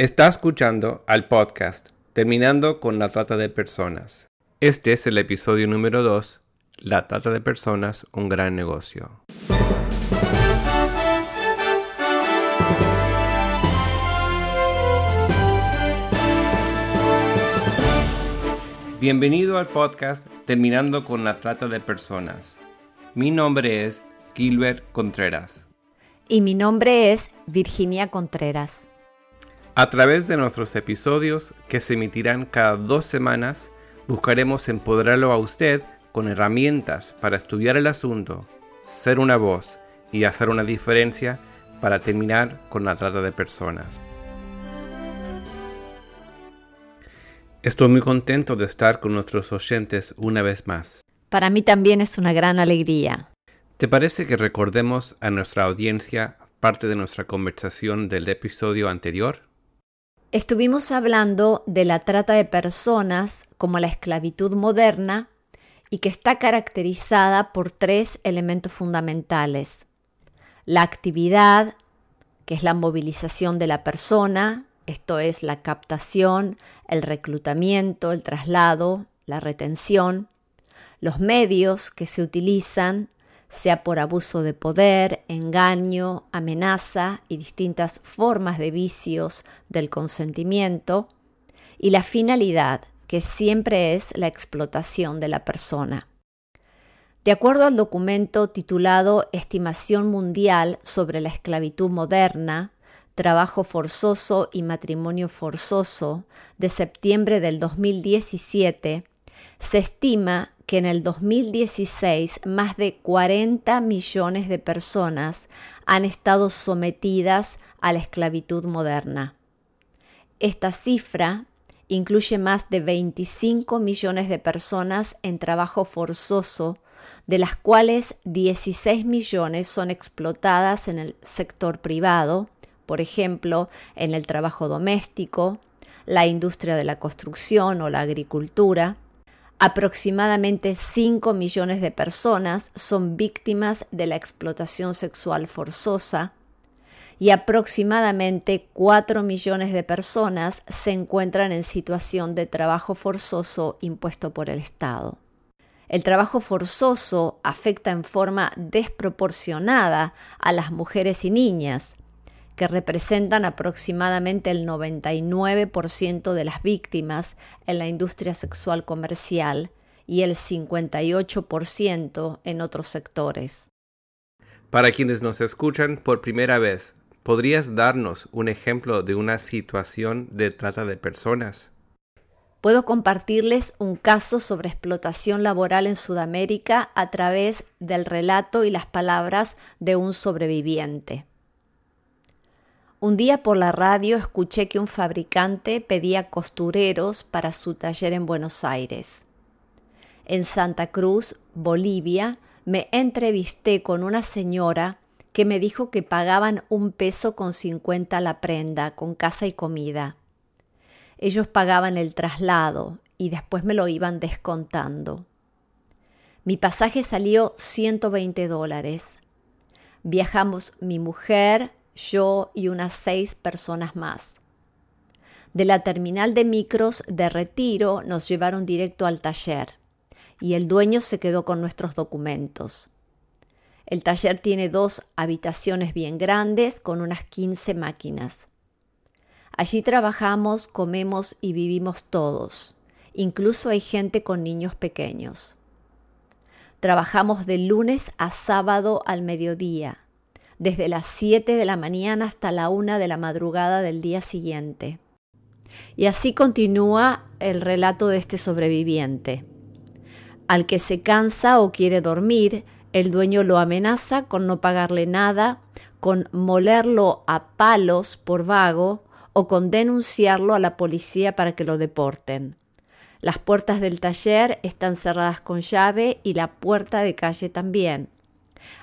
Está escuchando al podcast Terminando con la trata de personas. Este es el episodio número 2, La trata de personas, un gran negocio. Bienvenido al podcast Terminando con la trata de personas. Mi nombre es Gilbert Contreras. Y mi nombre es Virginia Contreras. A través de nuestros episodios, que se emitirán cada dos semanas, buscaremos empoderarlo a usted con herramientas para estudiar el asunto, ser una voz y hacer una diferencia para terminar con la trata de personas. Estoy muy contento de estar con nuestros oyentes una vez más. Para mí también es una gran alegría. ¿Te parece que recordemos a nuestra audiencia parte de nuestra conversación del episodio anterior? Estuvimos hablando de la trata de personas como la esclavitud moderna y que está caracterizada por tres elementos fundamentales. La actividad, que es la movilización de la persona, esto es la captación, el reclutamiento, el traslado, la retención. Los medios que se utilizan, sea por abuso de poder, engaño, amenaza y distintas formas de vicios del consentimiento, y la finalidad, que siempre es la explotación de la persona. De acuerdo al documento titulado Estimación Mundial sobre la Esclavitud Moderna, Trabajo Forzoso y Matrimonio Forzoso, de septiembre del 2017, se estima que en el 2016 más de 40 millones de personas han estado sometidas a la esclavitud moderna. Esta cifra incluye más de 25 millones de personas en trabajo forzoso, de las cuales 16 millones son explotadas en el sector privado, por ejemplo, en el trabajo doméstico, la industria de la construcción o la agricultura, Aproximadamente 5 millones de personas son víctimas de la explotación sexual forzosa y aproximadamente 4 millones de personas se encuentran en situación de trabajo forzoso impuesto por el Estado. El trabajo forzoso afecta en forma desproporcionada a las mujeres y niñas, que representan aproximadamente el 99% de las víctimas en la industria sexual comercial y el 58% en otros sectores. Para quienes nos escuchan por primera vez, ¿podrías darnos un ejemplo de una situación de trata de personas? Puedo compartirles un caso sobre explotación laboral en Sudamérica a través del relato y las palabras de un sobreviviente. Un día por la radio escuché que un fabricante pedía costureros para su taller en Buenos Aires. En Santa Cruz, Bolivia, me entrevisté con una señora que me dijo que pagaban un peso con cincuenta la prenda, con casa y comida. Ellos pagaban el traslado y después me lo iban descontando. Mi pasaje salió 120 dólares. Viajamos mi mujer, yo y unas seis personas más. De la terminal de micros de retiro nos llevaron directo al taller y el dueño se quedó con nuestros documentos. El taller tiene dos habitaciones bien grandes con unas 15 máquinas. Allí trabajamos, comemos y vivimos todos. Incluso hay gente con niños pequeños. Trabajamos de lunes a sábado al mediodía desde las 7 de la mañana hasta la 1 de la madrugada del día siguiente. Y así continúa el relato de este sobreviviente. Al que se cansa o quiere dormir, el dueño lo amenaza con no pagarle nada, con molerlo a palos por vago o con denunciarlo a la policía para que lo deporten. Las puertas del taller están cerradas con llave y la puerta de calle también.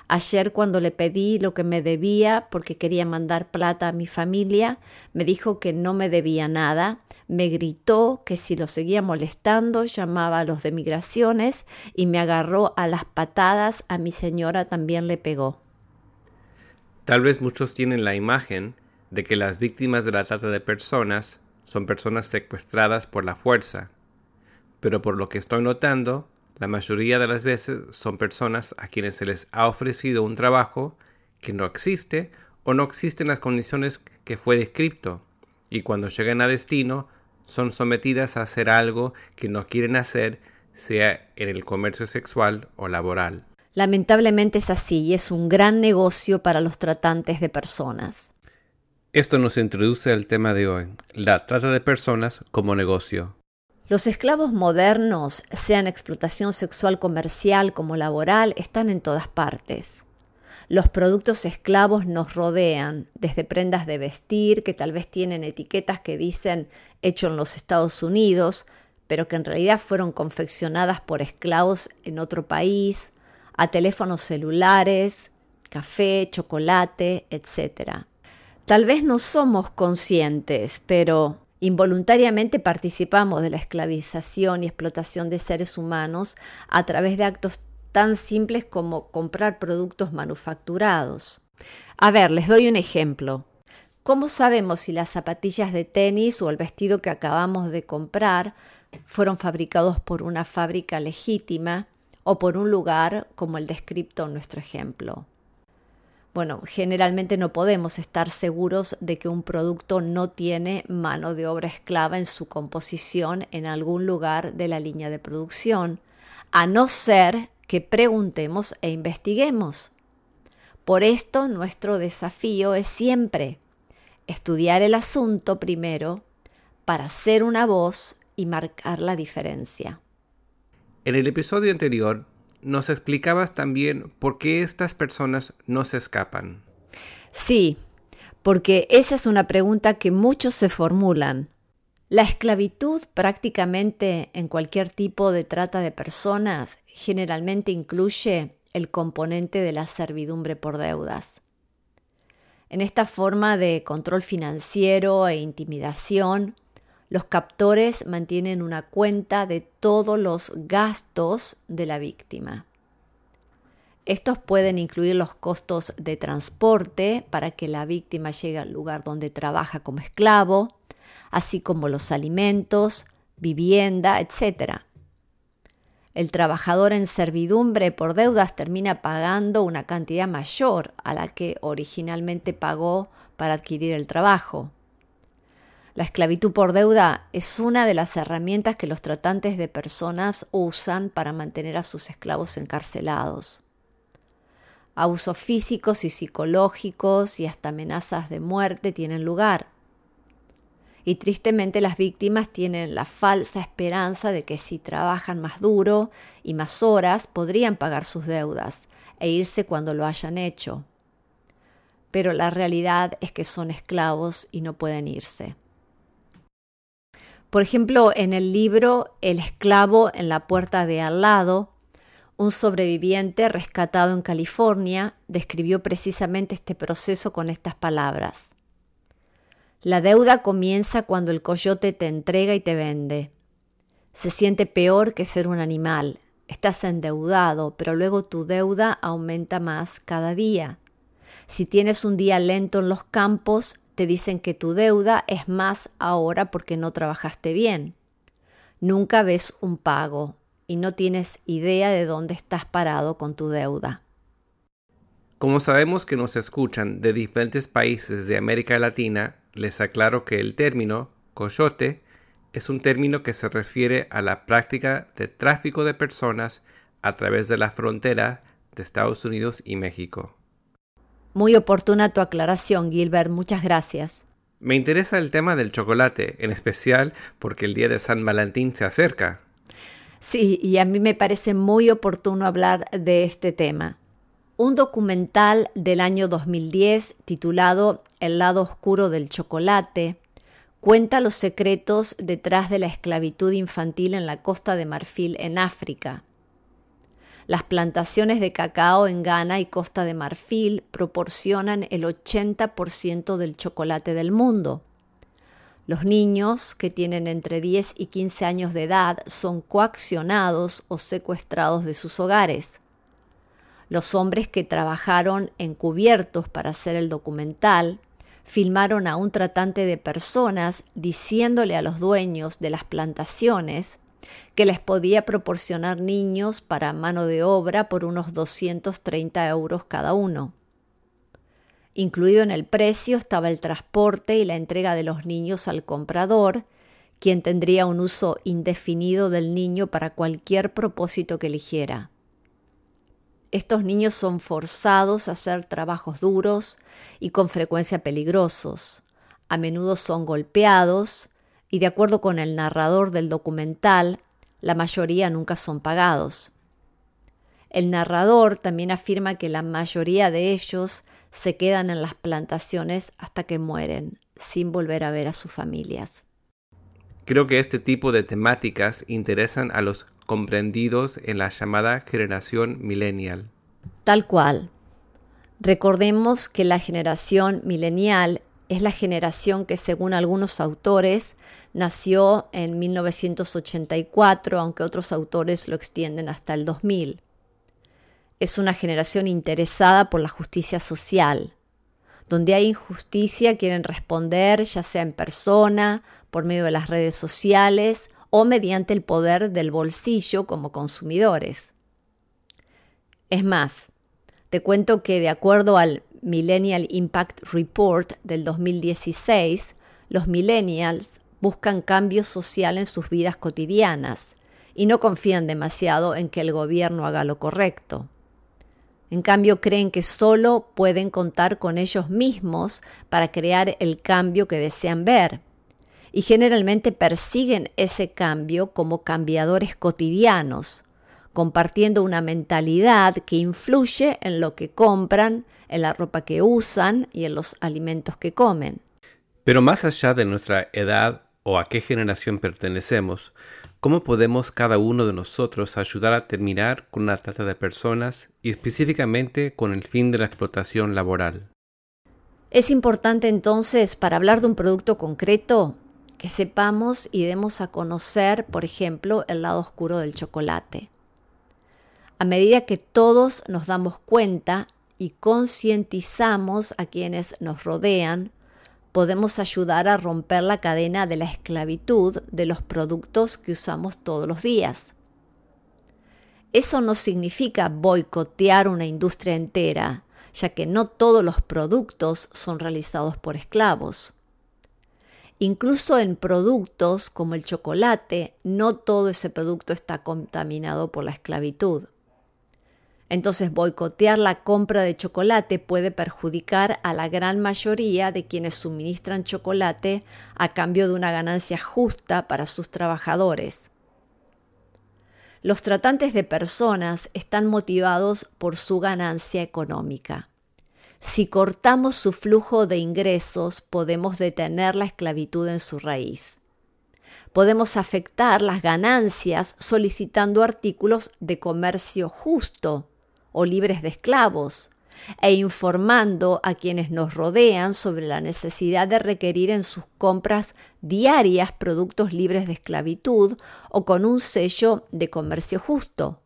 Ayer cuando le pedí lo que me debía porque quería mandar plata a mi familia, me dijo que no me debía nada, me gritó que si lo seguía molestando llamaba a los de migraciones y me agarró a las patadas, a mi señora también le pegó. Tal vez muchos tienen la imagen de que las víctimas de la trata de personas son personas secuestradas por la fuerza, pero por lo que estoy notando, la mayoría de las veces son personas a quienes se les ha ofrecido un trabajo que no existe o no existen las condiciones que fue descrito, y cuando llegan a destino son sometidas a hacer algo que no quieren hacer, sea en el comercio sexual o laboral. Lamentablemente es así y es un gran negocio para los tratantes de personas. Esto nos introduce al tema de hoy, la trata de personas como negocio. Los esclavos modernos, sean explotación sexual comercial como laboral, están en todas partes. Los productos esclavos nos rodean, desde prendas de vestir que tal vez tienen etiquetas que dicen hecho en los Estados Unidos, pero que en realidad fueron confeccionadas por esclavos en otro país, a teléfonos celulares, café, chocolate, etc. Tal vez no somos conscientes, pero involuntariamente participamos de la esclavización y explotación de seres humanos a través de actos tan simples como comprar productos manufacturados. A ver, les doy un ejemplo. ¿Cómo sabemos si las zapatillas de tenis o el vestido que acabamos de comprar fueron fabricados por una fábrica legítima o por un lugar como el descrito en nuestro ejemplo? Bueno, generalmente no podemos estar seguros de que un producto no tiene mano de obra esclava en su composición en algún lugar de la línea de producción, a no ser que preguntemos e investiguemos. Por esto nuestro desafío es siempre estudiar el asunto primero para ser una voz y marcar la diferencia. En el episodio anterior nos explicabas también por qué estas personas no se escapan. Sí, porque esa es una pregunta que muchos se formulan. La esclavitud prácticamente en cualquier tipo de trata de personas generalmente incluye el componente de la servidumbre por deudas. En esta forma de control financiero e intimidación, los captores mantienen una cuenta de todos los gastos de la víctima. Estos pueden incluir los costos de transporte para que la víctima llegue al lugar donde trabaja como esclavo, así como los alimentos, vivienda, etc. El trabajador en servidumbre por deudas termina pagando una cantidad mayor a la que originalmente pagó para adquirir el trabajo. La esclavitud por deuda es una de las herramientas que los tratantes de personas usan para mantener a sus esclavos encarcelados. Abusos físicos y psicológicos y hasta amenazas de muerte tienen lugar y tristemente las víctimas tienen la falsa esperanza de que si trabajan más duro y más horas podrían pagar sus deudas e irse cuando lo hayan hecho. Pero la realidad es que son esclavos y no pueden irse. Por ejemplo, en el libro El esclavo en la puerta de al lado, un sobreviviente rescatado en California describió precisamente este proceso con estas palabras. La deuda comienza cuando el coyote te entrega y te vende. Se siente peor que ser un animal. Estás endeudado, pero luego tu deuda aumenta más cada día. Si tienes un día lento en los campos, te dicen que tu deuda es más ahora porque no trabajaste bien. Nunca ves un pago y no tienes idea de dónde estás parado con tu deuda. Como sabemos que nos escuchan de diferentes países de América Latina, les aclaro que el término coyote es un término que se refiere a la práctica de tráfico de personas a través de la frontera de Estados Unidos y México. Muy oportuna tu aclaración, Gilbert. Muchas gracias. Me interesa el tema del chocolate, en especial porque el día de San Valentín se acerca. Sí, y a mí me parece muy oportuno hablar de este tema un documental del año 2010 titulado El lado oscuro del chocolate cuenta los secretos detrás de la esclavitud infantil en la costa de Marfil en África. Las plantaciones de cacao en Ghana y Costa de Marfil proporcionan el 80% del chocolate del mundo. Los niños que tienen entre 10 y 15 años de edad son coaccionados o secuestrados de sus hogares los hombres que trabajaron encubiertos para hacer el documental filmaron a un tratante de personas diciéndole a los dueños de las plantaciones que les podía proporcionar niños para mano de obra por unos 230 euros cada uno. Incluido en el precio estaba el transporte y la entrega de los niños al comprador, quien tendría un uso indefinido del niño para cualquier propósito que eligiera. Estos niños son forzados a hacer trabajos duros y con frecuencia peligrosos. A menudo son golpeados y de acuerdo con el narrador del documental, la mayoría nunca son pagados. El narrador también afirma que la mayoría de ellos se quedan en las plantaciones hasta que mueren, sin volver a ver a sus familias. Creo que este tipo de temáticas interesan a los comprendidos en la llamada generación millennial. Tal cual. Recordemos que la generación millennial es la generación que según algunos autores nació en 1984, aunque otros autores lo extienden hasta el 2000. Es una generación interesada por la justicia social. Donde hay injusticia quieren responder ya sea en persona, por medio de las redes sociales o mediante el poder del bolsillo como consumidores. Es más, te cuento que de acuerdo al Millennial Impact Report del 2016, los millennials buscan cambio social en sus vidas cotidianas y no confían demasiado en que el gobierno haga lo correcto. En cambio, creen que solo pueden contar con ellos mismos para crear el cambio que desean ver y generalmente persiguen ese cambio como cambiadores cotidianos, compartiendo una mentalidad que influye en lo que compran, en la ropa que usan y en los alimentos que comen. Pero más allá de nuestra edad o a qué generación pertenecemos, ¿cómo podemos cada uno de nosotros ayudar a terminar con la trata de personas y específicamente con el fin de la explotación laboral? Es importante entonces, para hablar de un producto concreto, que sepamos y demos a conocer, por ejemplo, el lado oscuro del chocolate. A medida que todos nos damos cuenta y concientizamos a quienes nos rodean, podemos ayudar a romper la cadena de la esclavitud de los productos que usamos todos los días. Eso no significa boicotear una industria entera, ya que no todos los productos son realizados por esclavos. Incluso en productos como el chocolate, no todo ese producto está contaminado por la esclavitud. Entonces, boicotear la compra de chocolate puede perjudicar a la gran mayoría de quienes suministran chocolate a cambio de una ganancia justa para sus trabajadores. Los tratantes de personas están motivados por su ganancia económica. Si cortamos su flujo de ingresos, podemos detener la esclavitud en su raíz. Podemos afectar las ganancias solicitando artículos de comercio justo o libres de esclavos e informando a quienes nos rodean sobre la necesidad de requerir en sus compras diarias productos libres de esclavitud o con un sello de comercio justo.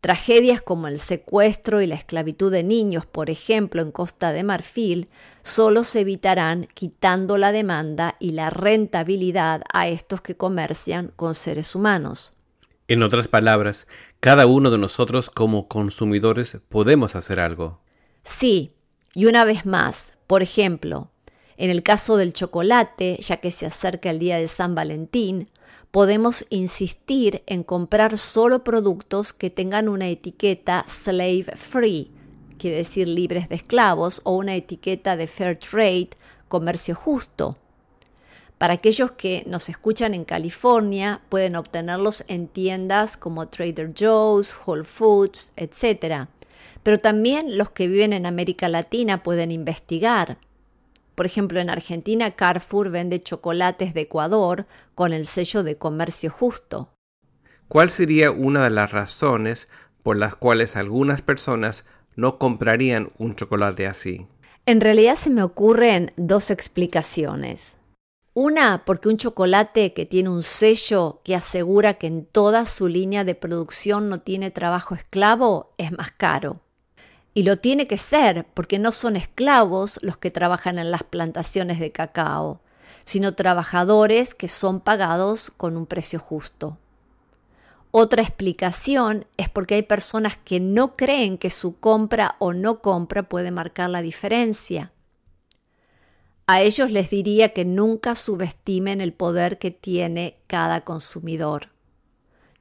Tragedias como el secuestro y la esclavitud de niños, por ejemplo, en Costa de Marfil, solo se evitarán quitando la demanda y la rentabilidad a estos que comercian con seres humanos. En otras palabras, cada uno de nosotros como consumidores podemos hacer algo. Sí, y una vez más, por ejemplo, en el caso del chocolate, ya que se acerca el día de San Valentín, podemos insistir en comprar solo productos que tengan una etiqueta slave free, quiere decir libres de esclavos, o una etiqueta de fair trade, comercio justo. Para aquellos que nos escuchan en California, pueden obtenerlos en tiendas como Trader Joe's, Whole Foods, etc. Pero también los que viven en América Latina pueden investigar. Por ejemplo, en Argentina Carrefour vende chocolates de Ecuador con el sello de comercio justo. ¿Cuál sería una de las razones por las cuales algunas personas no comprarían un chocolate así? En realidad se me ocurren dos explicaciones. Una, porque un chocolate que tiene un sello que asegura que en toda su línea de producción no tiene trabajo esclavo es más caro. Y lo tiene que ser porque no son esclavos los que trabajan en las plantaciones de cacao, sino trabajadores que son pagados con un precio justo. Otra explicación es porque hay personas que no creen que su compra o no compra puede marcar la diferencia. A ellos les diría que nunca subestimen el poder que tiene cada consumidor.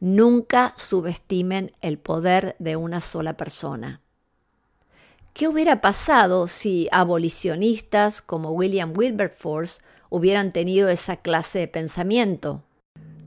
Nunca subestimen el poder de una sola persona. ¿Qué hubiera pasado si abolicionistas como William Wilberforce hubieran tenido esa clase de pensamiento?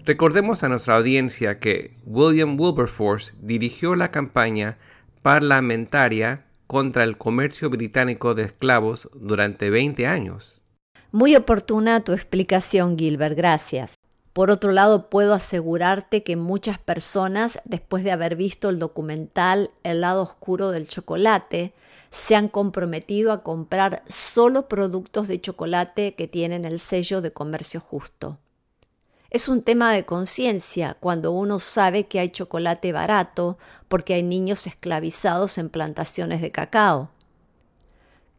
Recordemos a nuestra audiencia que William Wilberforce dirigió la campaña parlamentaria contra el comercio británico de esclavos durante 20 años. Muy oportuna tu explicación, Gilbert, gracias. Por otro lado, puedo asegurarte que muchas personas, después de haber visto el documental El lado oscuro del chocolate, se han comprometido a comprar solo productos de chocolate que tienen el sello de comercio justo. Es un tema de conciencia cuando uno sabe que hay chocolate barato porque hay niños esclavizados en plantaciones de cacao.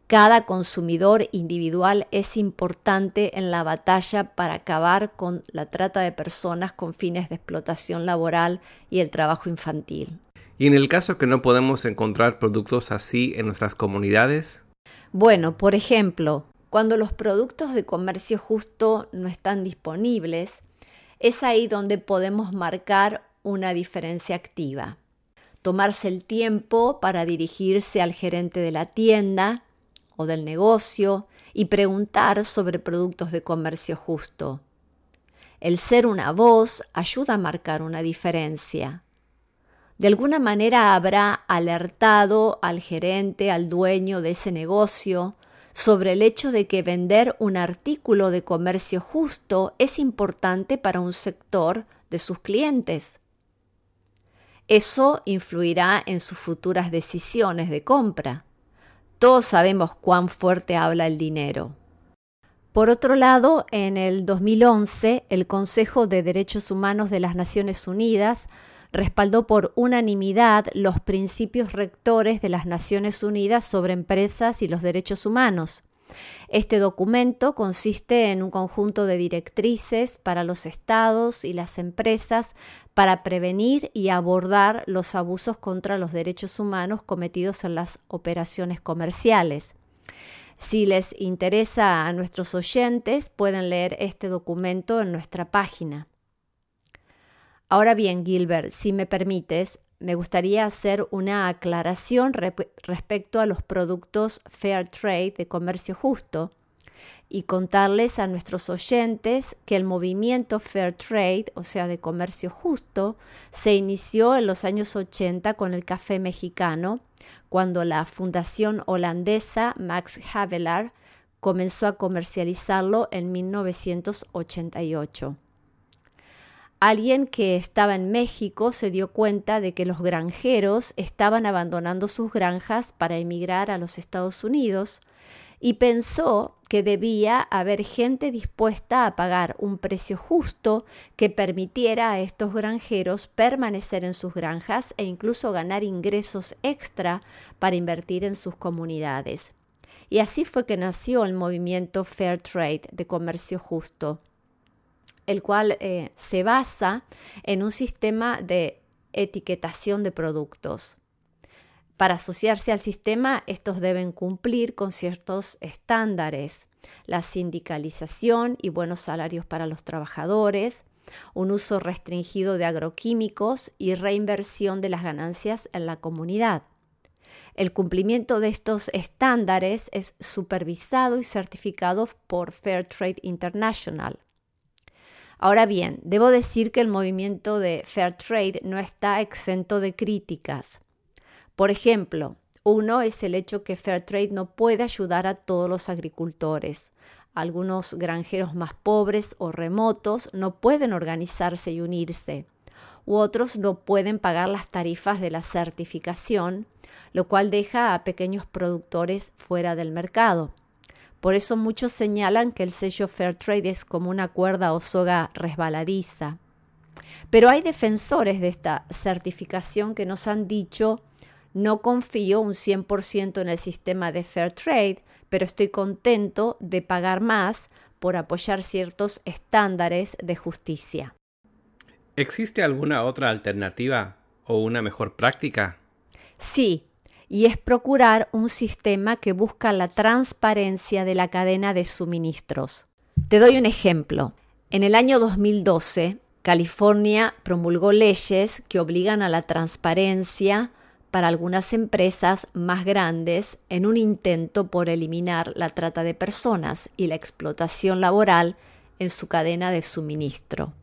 Cada consumidor individual es importante en la batalla para acabar con la trata de personas con fines de explotación laboral y el trabajo infantil. ¿Y en el caso que no podemos encontrar productos así en nuestras comunidades? Bueno, por ejemplo, cuando los productos de comercio justo no están disponibles, es ahí donde podemos marcar una diferencia activa. Tomarse el tiempo para dirigirse al gerente de la tienda o del negocio y preguntar sobre productos de comercio justo. El ser una voz ayuda a marcar una diferencia. De alguna manera habrá alertado al gerente, al dueño de ese negocio, sobre el hecho de que vender un artículo de comercio justo es importante para un sector de sus clientes. Eso influirá en sus futuras decisiones de compra. Todos sabemos cuán fuerte habla el dinero. Por otro lado, en el 2011, el Consejo de Derechos Humanos de las Naciones Unidas respaldó por unanimidad los principios rectores de las Naciones Unidas sobre empresas y los derechos humanos. Este documento consiste en un conjunto de directrices para los estados y las empresas para prevenir y abordar los abusos contra los derechos humanos cometidos en las operaciones comerciales. Si les interesa a nuestros oyentes, pueden leer este documento en nuestra página. Ahora bien, Gilbert, si me permites, me gustaría hacer una aclaración respecto a los productos Fair Trade de comercio justo y contarles a nuestros oyentes que el movimiento Fair Trade, o sea, de comercio justo, se inició en los años 80 con el café mexicano, cuando la fundación holandesa Max Havelaar comenzó a comercializarlo en 1988. Alguien que estaba en México se dio cuenta de que los granjeros estaban abandonando sus granjas para emigrar a los Estados Unidos y pensó que debía haber gente dispuesta a pagar un precio justo que permitiera a estos granjeros permanecer en sus granjas e incluso ganar ingresos extra para invertir en sus comunidades. Y así fue que nació el movimiento Fair Trade de comercio justo el cual eh, se basa en un sistema de etiquetación de productos. Para asociarse al sistema, estos deben cumplir con ciertos estándares, la sindicalización y buenos salarios para los trabajadores, un uso restringido de agroquímicos y reinversión de las ganancias en la comunidad. El cumplimiento de estos estándares es supervisado y certificado por Fair Trade International. Ahora bien, debo decir que el movimiento de Fair Trade no está exento de críticas. Por ejemplo, uno es el hecho que Fair Trade no puede ayudar a todos los agricultores. Algunos granjeros más pobres o remotos no pueden organizarse y unirse, u otros no pueden pagar las tarifas de la certificación, lo cual deja a pequeños productores fuera del mercado. Por eso muchos señalan que el sello Fair Trade es como una cuerda o soga resbaladiza. Pero hay defensores de esta certificación que nos han dicho No confío un 100% en el sistema de Fair Trade, pero estoy contento de pagar más por apoyar ciertos estándares de justicia. ¿Existe alguna otra alternativa o una mejor práctica? Sí, y es procurar un sistema que busca la transparencia de la cadena de suministros. Te doy un ejemplo. En el año 2012, California promulgó leyes que obligan a la transparencia para algunas empresas más grandes en un intento por eliminar la trata de personas y la explotación laboral en su cadena de suministro.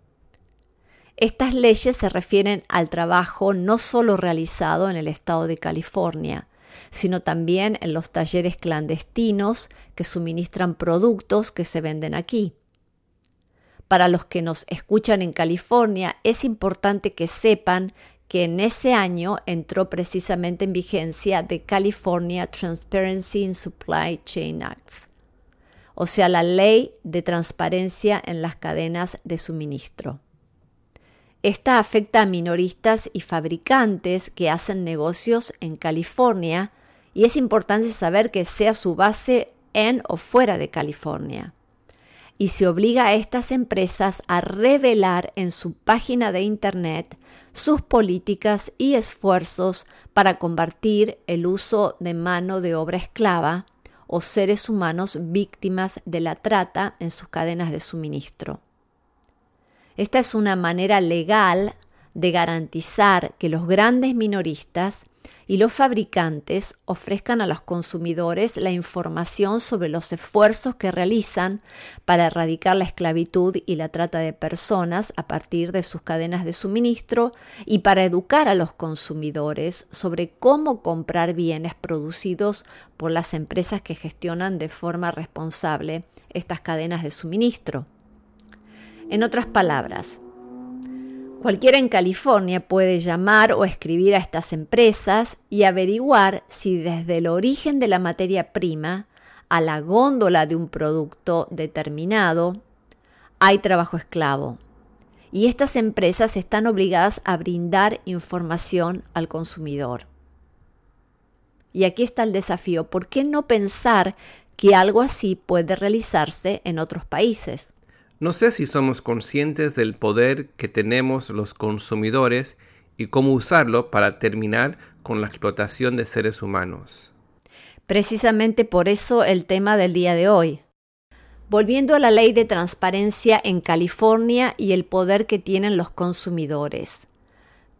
Estas leyes se refieren al trabajo no solo realizado en el estado de California, sino también en los talleres clandestinos que suministran productos que se venden aquí. Para los que nos escuchan en California, es importante que sepan que en ese año entró precisamente en vigencia the California Transparency in Supply Chain Acts, o sea, la ley de transparencia en las cadenas de suministro. Esta afecta a minoristas y fabricantes que hacen negocios en California y es importante saber que sea su base en o fuera de California. Y se obliga a estas empresas a revelar en su página de Internet sus políticas y esfuerzos para combatir el uso de mano de obra esclava o seres humanos víctimas de la trata en sus cadenas de suministro. Esta es una manera legal de garantizar que los grandes minoristas y los fabricantes ofrezcan a los consumidores la información sobre los esfuerzos que realizan para erradicar la esclavitud y la trata de personas a partir de sus cadenas de suministro y para educar a los consumidores sobre cómo comprar bienes producidos por las empresas que gestionan de forma responsable estas cadenas de suministro. En otras palabras, Cualquiera en California puede llamar o escribir a estas empresas y averiguar si desde el origen de la materia prima a la góndola de un producto determinado hay trabajo esclavo. Y estas empresas están obligadas a brindar información al consumidor. Y aquí está el desafío. ¿Por qué no pensar que algo así puede realizarse en otros países? No sé si somos conscientes del poder que tenemos los consumidores y cómo usarlo para terminar con la explotación de seres humanos. Precisamente por eso el tema del día de hoy. Volviendo a la ley de transparencia en California y el poder que tienen los consumidores.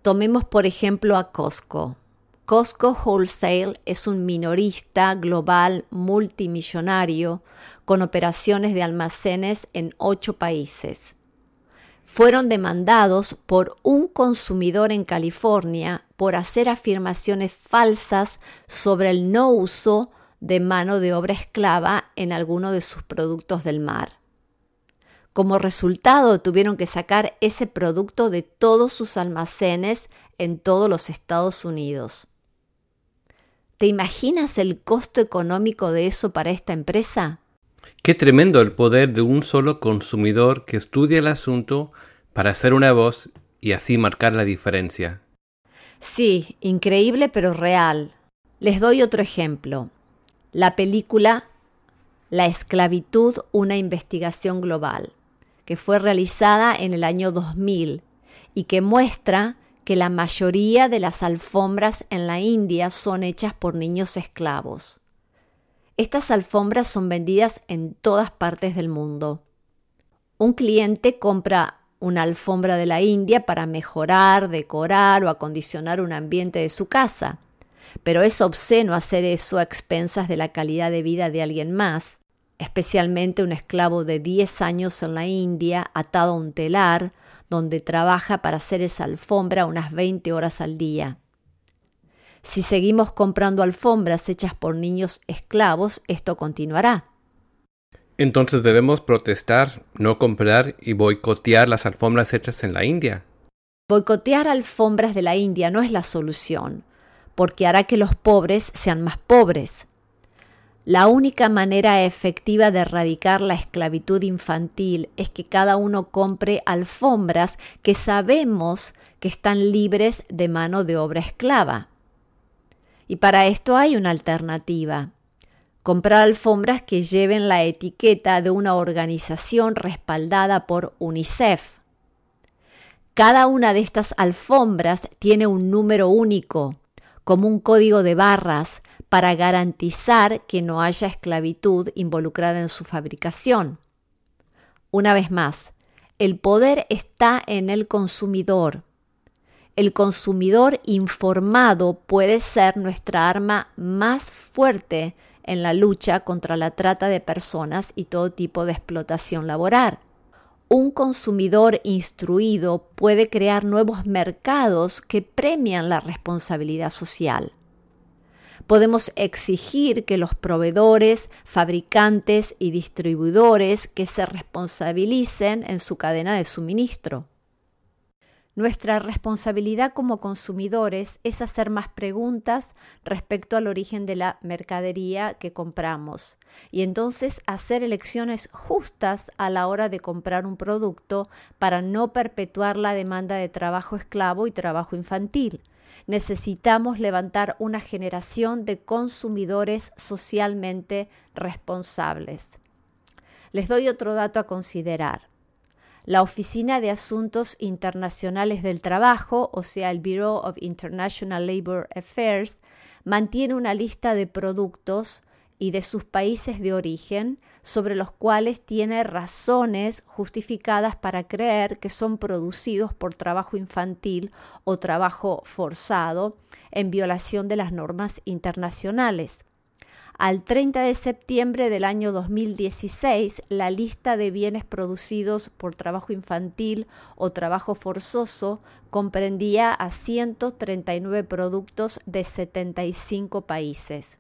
Tomemos por ejemplo a Costco. Costco Wholesale es un minorista global multimillonario con operaciones de almacenes en ocho países. Fueron demandados por un consumidor en California por hacer afirmaciones falsas sobre el no uso de mano de obra esclava en alguno de sus productos del mar. Como resultado, tuvieron que sacar ese producto de todos sus almacenes en todos los Estados Unidos. ¿Te imaginas el costo económico de eso para esta empresa? Qué tremendo el poder de un solo consumidor que estudia el asunto para hacer una voz y así marcar la diferencia. Sí, increíble pero real. Les doy otro ejemplo. La película La esclavitud, una investigación global, que fue realizada en el año 2000 y que muestra que la mayoría de las alfombras en la India son hechas por niños esclavos. Estas alfombras son vendidas en todas partes del mundo. Un cliente compra una alfombra de la India para mejorar, decorar o acondicionar un ambiente de su casa, pero es obsceno hacer eso a expensas de la calidad de vida de alguien más, especialmente un esclavo de 10 años en la India atado a un telar donde trabaja para hacer esa alfombra unas 20 horas al día. Si seguimos comprando alfombras hechas por niños esclavos, esto continuará. Entonces debemos protestar, no comprar y boicotear las alfombras hechas en la India. Boicotear alfombras de la India no es la solución, porque hará que los pobres sean más pobres. La única manera efectiva de erradicar la esclavitud infantil es que cada uno compre alfombras que sabemos que están libres de mano de obra esclava. Y para esto hay una alternativa. Comprar alfombras que lleven la etiqueta de una organización respaldada por UNICEF. Cada una de estas alfombras tiene un número único, como un código de barras, para garantizar que no haya esclavitud involucrada en su fabricación. Una vez más, el poder está en el consumidor. El consumidor informado puede ser nuestra arma más fuerte en la lucha contra la trata de personas y todo tipo de explotación laboral. Un consumidor instruido puede crear nuevos mercados que premian la responsabilidad social. Podemos exigir que los proveedores, fabricantes y distribuidores que se responsabilicen en su cadena de suministro. Nuestra responsabilidad como consumidores es hacer más preguntas respecto al origen de la mercadería que compramos y entonces hacer elecciones justas a la hora de comprar un producto para no perpetuar la demanda de trabajo esclavo y trabajo infantil. Necesitamos levantar una generación de consumidores socialmente responsables. Les doy otro dato a considerar la Oficina de Asuntos Internacionales del Trabajo, o sea, el Bureau of International Labor Affairs, mantiene una lista de productos y de sus países de origen sobre los cuales tiene razones justificadas para creer que son producidos por trabajo infantil o trabajo forzado en violación de las normas internacionales. Al 30 de septiembre del año 2016, la lista de bienes producidos por trabajo infantil o trabajo forzoso comprendía a 139 productos de 75 países.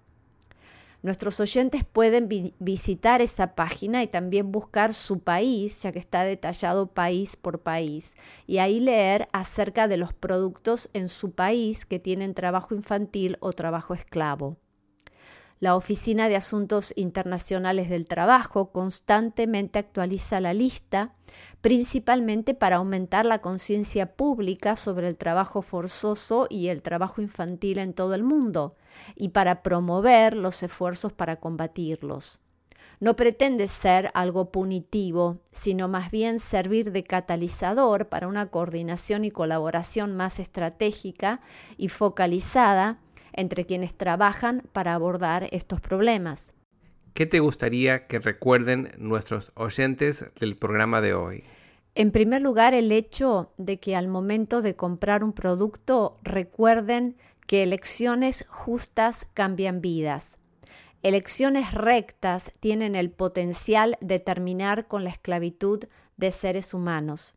Nuestros oyentes pueden visitar esa página y también buscar su país, ya que está detallado país por país, y ahí leer acerca de los productos en su país que tienen trabajo infantil o trabajo esclavo. La Oficina de Asuntos Internacionales del Trabajo constantemente actualiza la lista, principalmente para aumentar la conciencia pública sobre el trabajo forzoso y el trabajo infantil en todo el mundo, y para promover los esfuerzos para combatirlos. No pretende ser algo punitivo, sino más bien servir de catalizador para una coordinación y colaboración más estratégica y focalizada entre quienes trabajan para abordar estos problemas. ¿Qué te gustaría que recuerden nuestros oyentes del programa de hoy? En primer lugar, el hecho de que al momento de comprar un producto recuerden que elecciones justas cambian vidas. Elecciones rectas tienen el potencial de terminar con la esclavitud de seres humanos.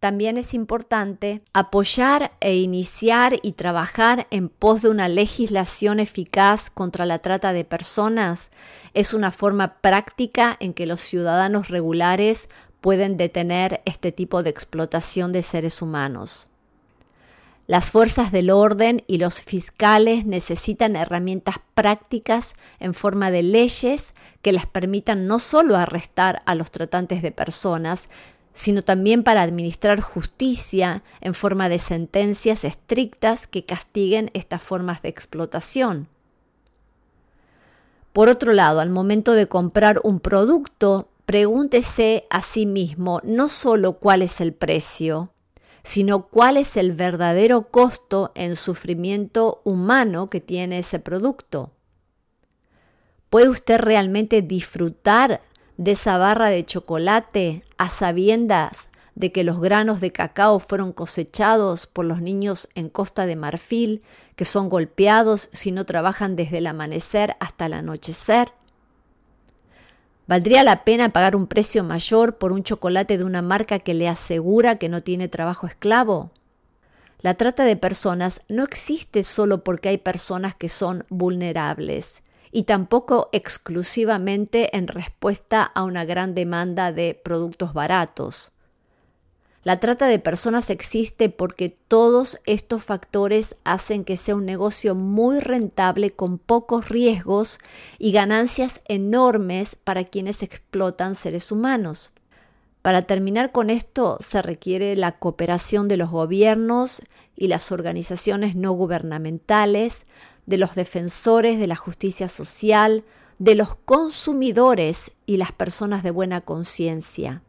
También es importante apoyar e iniciar y trabajar en pos de una legislación eficaz contra la trata de personas. Es una forma práctica en que los ciudadanos regulares pueden detener este tipo de explotación de seres humanos. Las fuerzas del orden y los fiscales necesitan herramientas prácticas en forma de leyes que les permitan no solo arrestar a los tratantes de personas, sino también para administrar justicia en forma de sentencias estrictas que castiguen estas formas de explotación. Por otro lado, al momento de comprar un producto, pregúntese a sí mismo no solo cuál es el precio, sino cuál es el verdadero costo en sufrimiento humano que tiene ese producto. ¿Puede usted realmente disfrutar de esa barra de chocolate a sabiendas de que los granos de cacao fueron cosechados por los niños en Costa de Marfil, que son golpeados si no trabajan desde el amanecer hasta el anochecer? ¿Valdría la pena pagar un precio mayor por un chocolate de una marca que le asegura que no tiene trabajo esclavo? La trata de personas no existe solo porque hay personas que son vulnerables y tampoco exclusivamente en respuesta a una gran demanda de productos baratos. La trata de personas existe porque todos estos factores hacen que sea un negocio muy rentable con pocos riesgos y ganancias enormes para quienes explotan seres humanos. Para terminar con esto se requiere la cooperación de los gobiernos y las organizaciones no gubernamentales, de los defensores de la justicia social, de los consumidores y las personas de buena conciencia.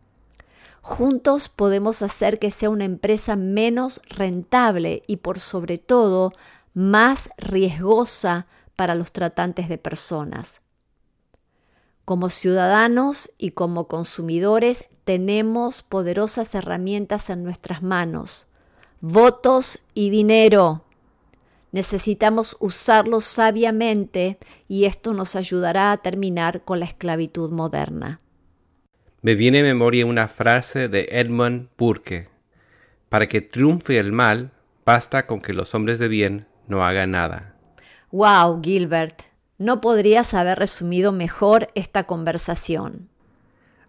Juntos podemos hacer que sea una empresa menos rentable y por sobre todo más riesgosa para los tratantes de personas. Como ciudadanos y como consumidores tenemos poderosas herramientas en nuestras manos, votos y dinero. Necesitamos usarlos sabiamente y esto nos ayudará a terminar con la esclavitud moderna. Me viene a memoria una frase de Edmund Burke. Para que triunfe el mal, basta con que los hombres de bien no hagan nada. Wow, Gilbert, no podrías haber resumido mejor esta conversación.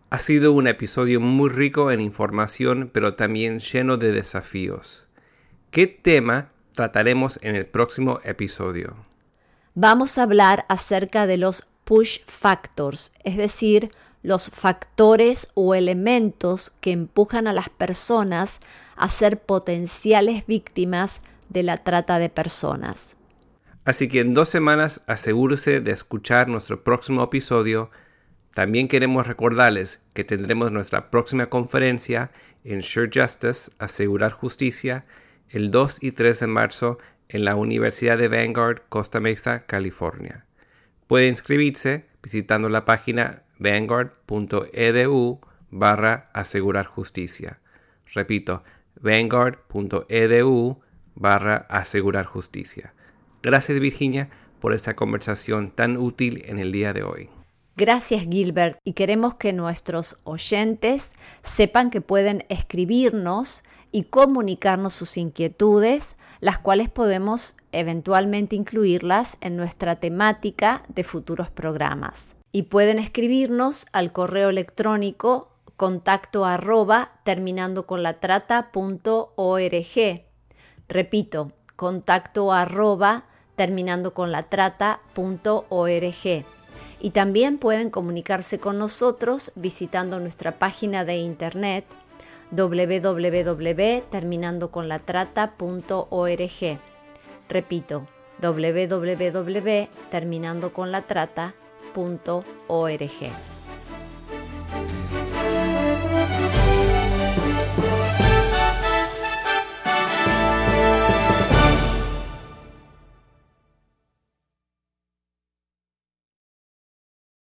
Ha sido un episodio muy rico en información, pero también lleno de desafíos. ¿Qué tema trataremos en el próximo episodio? Vamos a hablar acerca de los push factors, es decir, los factores o elementos que empujan a las personas a ser potenciales víctimas de la trata de personas. Así que en dos semanas asegúrese de escuchar nuestro próximo episodio. También queremos recordarles que tendremos nuestra próxima conferencia Ensure Justice, Asegurar Justicia, el 2 y 3 de marzo en la Universidad de Vanguard, Costa Mesa, California. Puede inscribirse visitando la página vanguard.edu barra asegurar justicia. Repito, vanguard.edu barra asegurar justicia. Gracias Virginia por esta conversación tan útil en el día de hoy. Gracias Gilbert y queremos que nuestros oyentes sepan que pueden escribirnos y comunicarnos sus inquietudes, las cuales podemos eventualmente incluirlas en nuestra temática de futuros programas. Y pueden escribirnos al correo electrónico contacto arroba terminando con la trata punto org. Repito, contacto arroba terminando con la trata punto org. Y también pueden comunicarse con nosotros visitando nuestra página de internet www.terminandoconlatrata.org. Repito, www.terminandoconlatrata.org www.ecosistema.org.